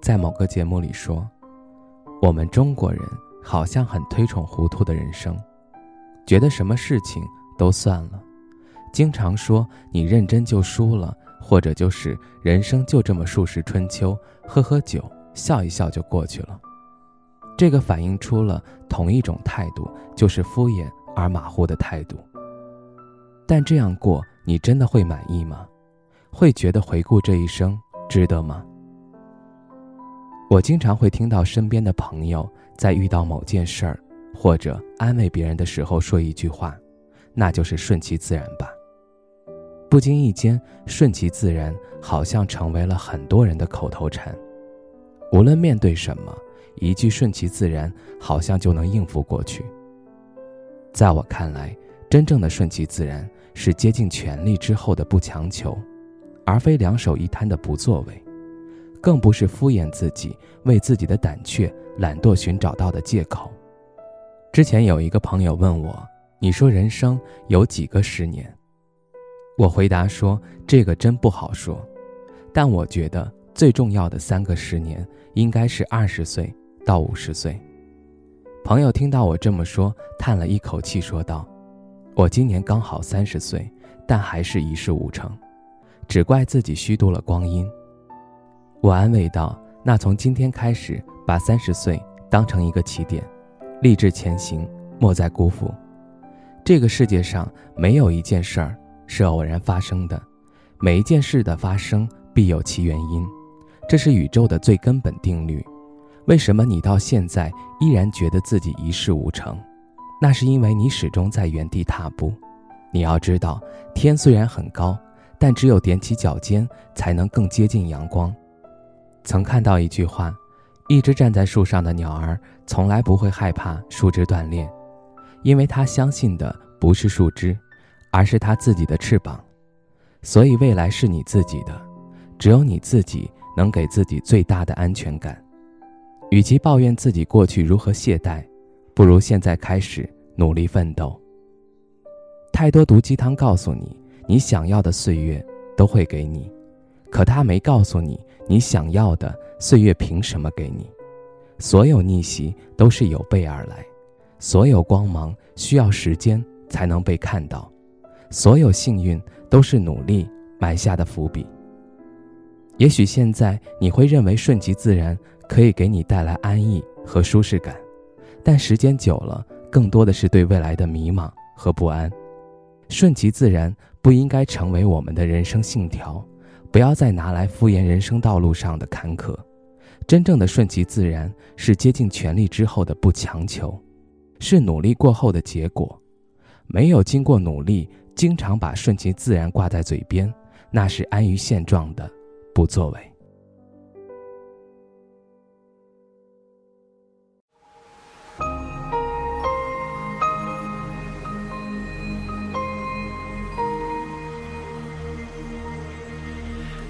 在某个节目里说，我们中国人好像很推崇糊涂的人生，觉得什么事情都算了，经常说你认真就输了，或者就是人生就这么数十春秋，喝喝酒，笑一笑就过去了。这个反映出了同一种态度，就是敷衍而马虎的态度。但这样过，你真的会满意吗？会觉得回顾这一生值得吗？我经常会听到身边的朋友在遇到某件事儿，或者安慰别人的时候说一句话，那就是顺其自然吧。不经意间，顺其自然好像成为了很多人的口头禅。无论面对什么，一句顺其自然好像就能应付过去。在我看来，真正的顺其自然是竭尽全力之后的不强求，而非两手一摊的不作为。更不是敷衍自己，为自己的胆怯、懒惰寻找到的借口。之前有一个朋友问我：“你说人生有几个十年？”我回答说：“这个真不好说，但我觉得最重要的三个十年应该是二十岁到五十岁。”朋友听到我这么说，叹了一口气，说道：“我今年刚好三十岁，但还是一事无成，只怪自己虚度了光阴。”我安慰道：“那从今天开始，把三十岁当成一个起点，立志前行，莫再辜负。这个世界上没有一件事儿是偶然发生的，每一件事的发生必有其原因，这是宇宙的最根本定律。为什么你到现在依然觉得自己一事无成？那是因为你始终在原地踏步。你要知道，天虽然很高，但只有踮起脚尖，才能更接近阳光。”曾看到一句话：“一只站在树上的鸟儿，从来不会害怕树枝断裂，因为它相信的不是树枝，而是它自己的翅膀。所以未来是你自己的，只有你自己能给自己最大的安全感。与其抱怨自己过去如何懈怠，不如现在开始努力奋斗。太多毒鸡汤告诉你，你想要的岁月都会给你。”可他没告诉你，你想要的岁月凭什么给你？所有逆袭都是有备而来，所有光芒需要时间才能被看到，所有幸运都是努力埋下的伏笔。也许现在你会认为顺其自然可以给你带来安逸和舒适感，但时间久了，更多的是对未来的迷茫和不安。顺其自然不应该成为我们的人生信条。不要再拿来敷衍人生道路上的坎坷，真正的顺其自然是接近权力之后的不强求，是努力过后的结果。没有经过努力，经常把顺其自然挂在嘴边，那是安于现状的不作为。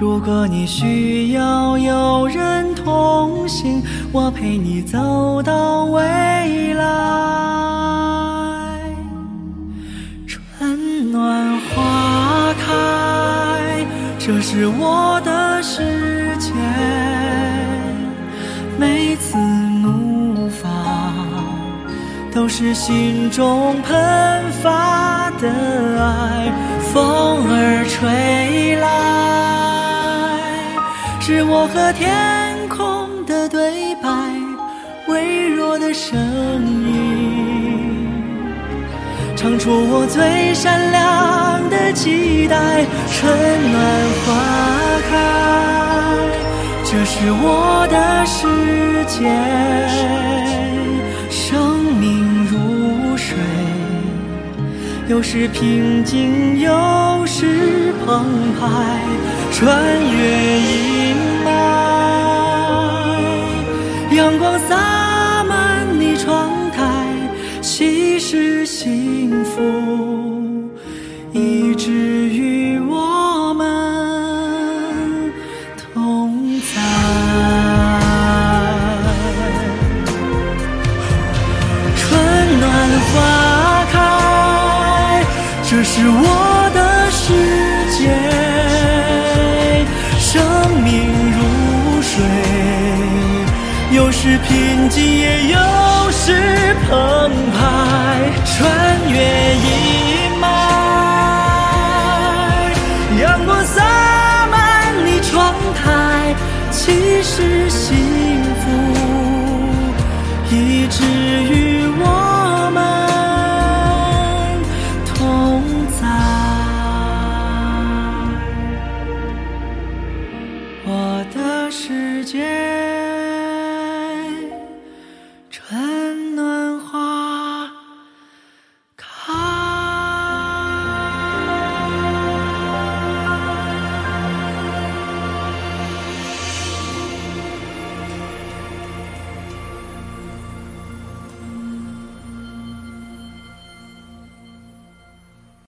如果你需要有人同行，我陪你走到未来。春暖花开，这是我的世界。每次怒放，都是心中喷发的爱。风儿吹来。是我和天空的对白，微弱的声音，唱出我最闪亮的期待。春暖花开，这是我的世界。有时平静，有时澎湃，穿越阴霾，阳光洒满你窗台，稀释幸福，一直是我的世界。生命如水，有时平静，也有时澎湃，穿越阴霾，阳光洒满你窗台，其实幸福，一直与。我的世界。